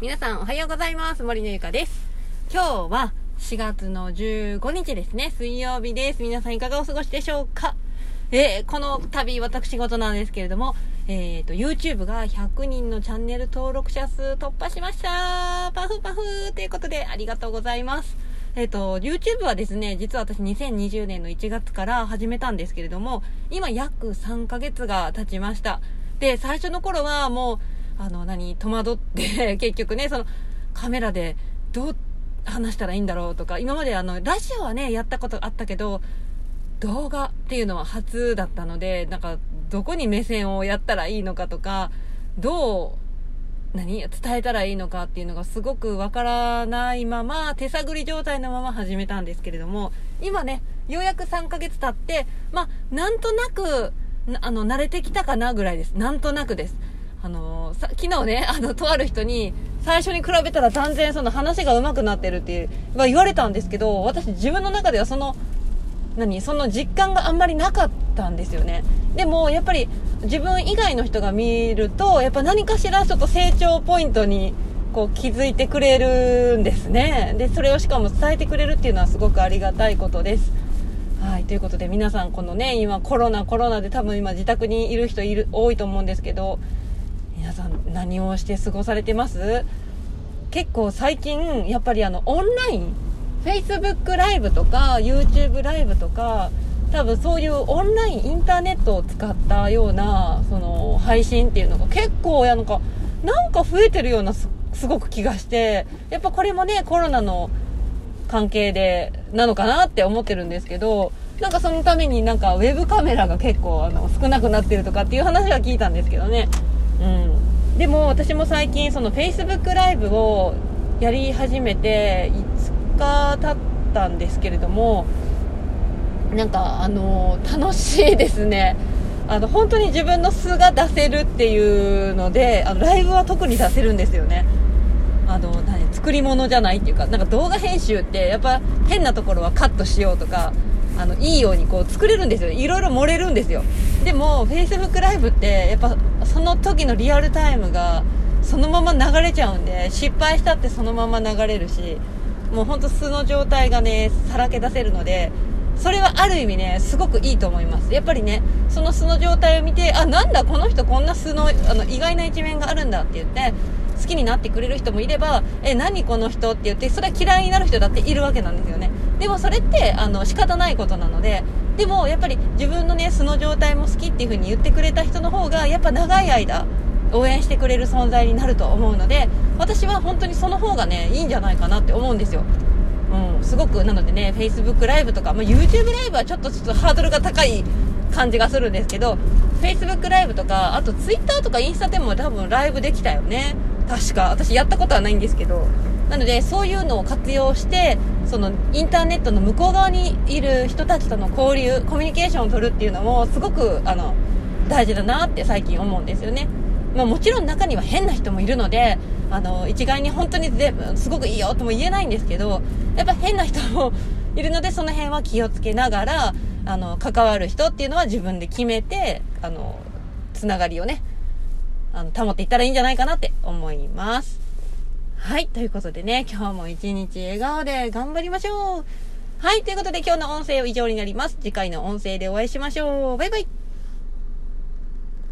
皆さんおはようございます。森のゆかです。今日は4月の15日ですね。水曜日です。皆さんいかがお過ごしでしょうか？えー、この度私事なんですけれども、えーと、YouTube が100人のチャンネル登録者数突破しましたパフパフということでありがとうございます。えっ、と、YouTube はですね、実は私2020年の1月から始めたんですけれども、今約3ヶ月が経ちました。で、最初の頃はもう、あの、何、戸惑って 結局ね、その、カメラでどう話したらいいんだろうとか、今まであの、ラジオはね、やったことあったけど、動画っていうのは初だったので、なんか、どこに目線をやったらいいのかとか、どう、何伝えたらいいのかっていうのがすごくわからないまま、手探り状態のまま始めたんですけれども、今ね、ようやく3ヶ月経って、まあ、なんとなく、あの、慣れてきたかなぐらいです。なんとなくです。のさ、昨日ね、あの、とある人に、最初に比べたら断然その話が上手くなってるっていう、ま、言われたんですけど、私自分の中ではその、何その実感があんまりなかったんですよね。でも、やっぱり自分以外の人が見ると、やっぱ何かしらちょっと成長ポイントに、こう気づいてくれるんですね。で、それをしかも伝えてくれるっていうのはすごくありがたいことです。はい、ということで皆さんこのね、今コロナコロナで多分今自宅にいる人いる、多いと思うんですけど、皆さん何をして過ごされてます？結構最近やっぱりあのオンライン Facebook ライブとか YouTube ライブとか多分そういうオンラインインターネットを使ったようなその配信っていうのが結構なんかなんか増えてるようなすごく気がしてやっぱこれもねコロナの関係でなのかなって思ってるんですけどなんかそのためになんかウェブカメラが結構あの少なくなってるとかっていう話は聞いたんですけどね。うん。私も最近その Facebook ライブをやり始めて5日経ったんですけれどもなんかあの楽しいですね。あの本当に自分の素が出せるっていうのであのライブは特に出せるんですよね。あの何作り物じゃないっていうかなんか動画編集ってやっぱ変なところはカットしようとかあのいいようにこう作れるんですよ。いろいろ漏れるんですよ。でも Facebook ライブってやっぱその時のリアルタイムがそのまま流れちゃうんで失敗したってそのまま流れるしもうほんと素の状態がねさらけ出せるのでそれはある意味ねすごくいいと思います。やっぱりねその素の状態を見てあなんだこの人こんな素のあの意外な一面があるんだって言って好きになってくれる人もいればえ何この人って言ってそれは嫌いになる人だっているわけなんですよね。でもそれってあの仕方ないことなのででもやっぱり自分のね素の状態も好きっていう風に言ってくれた人の方がやっぱ長い間応援してくれる存在になると思うので私は本当にその方がねいいんじゃないかなって思うんですよ。うん、すごくなのでね Facebook ライブとか、まあ、YouTube ライブはちょっとちょっとハードルが高い感じがするんですけど Facebook ライブとかあと Twitter とかインスタでも多分ライブできたよね。確か。私やったことはないんですけど。なのでそういうのを活用してそのインターネットの向こう側にいる人たちとの交流コミュニケーションを取るっていうのもすごくあの大事だなって最近思うんですよね。まあ、もちろん中には変な人もいるのであの一概に本当にすごくいいよとも言えないんですけどやっぱ変な人もいるのでその辺は気をつけながらあの関わる人っていうのは自分で決めてあのつながりをねあの保っていったらいいんじゃないかなって思います。はいということでね今日も一日笑顔で頑張りましょう。はいということで今日の音声は以上になります。次回の音声でお会いしましょう。バイバイ。